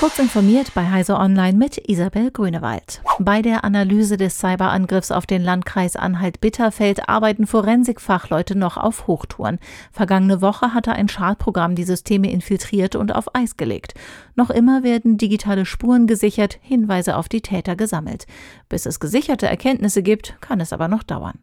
Kurz informiert bei Heise Online mit Isabel Grünewald. Bei der Analyse des Cyberangriffs auf den Landkreis Anhalt-Bitterfeld arbeiten Forensikfachleute noch auf Hochtouren. Vergangene Woche hatte ein Schadprogramm die Systeme infiltriert und auf Eis gelegt. Noch immer werden digitale Spuren gesichert, Hinweise auf die Täter gesammelt. Bis es gesicherte Erkenntnisse gibt, kann es aber noch dauern.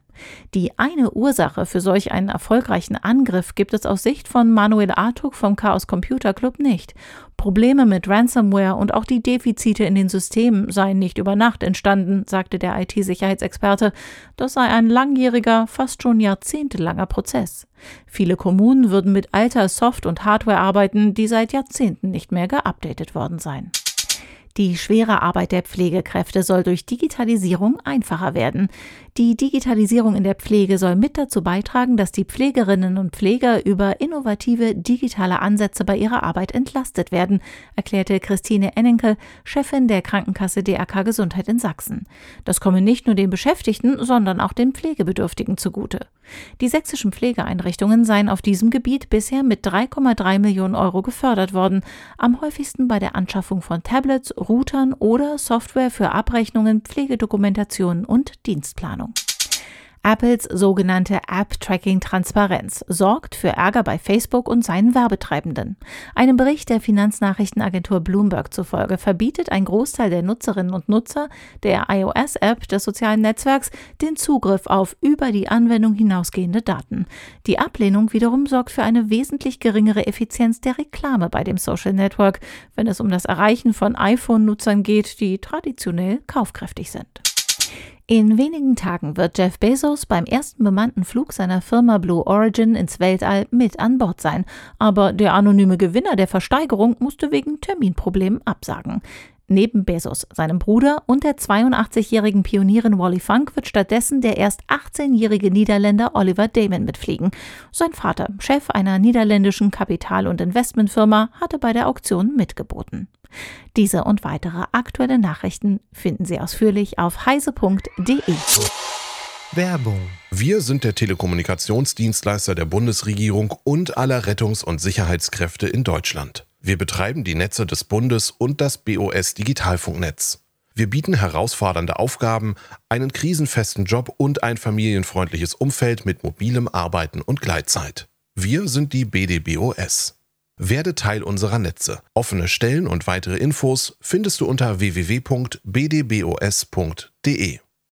Die eine Ursache für solch einen erfolgreichen Angriff gibt es aus Sicht von Manuel Artuk vom Chaos Computer Club nicht. Probleme mit Ransomware und auch die Defizite in den Systemen seien nicht über Nacht entstanden, sagte der IT-Sicherheitsexperte. Das sei ein langjähriger, fast schon jahrzehntelanger Prozess. Viele Kommunen würden mit alter Soft- und Hardware arbeiten, die seit Jahrzehnten nicht mehr geupdatet worden seien. Die schwere Arbeit der Pflegekräfte soll durch Digitalisierung einfacher werden. Die Digitalisierung in der Pflege soll mit dazu beitragen, dass die Pflegerinnen und Pfleger über innovative digitale Ansätze bei ihrer Arbeit entlastet werden, erklärte Christine Ennenkel, Chefin der Krankenkasse DRK Gesundheit in Sachsen. Das komme nicht nur den Beschäftigten, sondern auch den Pflegebedürftigen zugute. Die sächsischen Pflegeeinrichtungen seien auf diesem Gebiet bisher mit 3,3 Millionen Euro gefördert worden, am häufigsten bei der Anschaffung von Tablets, Routern oder Software für Abrechnungen, Pflegedokumentationen und Dienstplanung. Apples sogenannte App-Tracking-Transparenz sorgt für Ärger bei Facebook und seinen Werbetreibenden. Einem Bericht der Finanznachrichtenagentur Bloomberg zufolge verbietet ein Großteil der Nutzerinnen und Nutzer der iOS-App des sozialen Netzwerks den Zugriff auf über die Anwendung hinausgehende Daten. Die Ablehnung wiederum sorgt für eine wesentlich geringere Effizienz der Reklame bei dem Social Network, wenn es um das Erreichen von iPhone-Nutzern geht, die traditionell kaufkräftig sind. In wenigen Tagen wird Jeff Bezos beim ersten bemannten Flug seiner Firma Blue Origin ins Weltall mit an Bord sein. Aber der anonyme Gewinner der Versteigerung musste wegen Terminproblemen absagen. Neben Bezos, seinem Bruder und der 82-jährigen Pionierin Wally Funk wird stattdessen der erst 18-jährige Niederländer Oliver Damon mitfliegen. Sein Vater, Chef einer niederländischen Kapital- und Investmentfirma, hatte bei der Auktion mitgeboten. Diese und weitere aktuelle Nachrichten finden Sie ausführlich auf heise.de. Werbung. Wir sind der Telekommunikationsdienstleister der Bundesregierung und aller Rettungs- und Sicherheitskräfte in Deutschland. Wir betreiben die Netze des Bundes und das BOS Digitalfunknetz. Wir bieten herausfordernde Aufgaben, einen krisenfesten Job und ein familienfreundliches Umfeld mit mobilem Arbeiten und Gleitzeit. Wir sind die BDBOS. Werde Teil unserer Netze. Offene Stellen und weitere Infos findest du unter www.bdbos.de.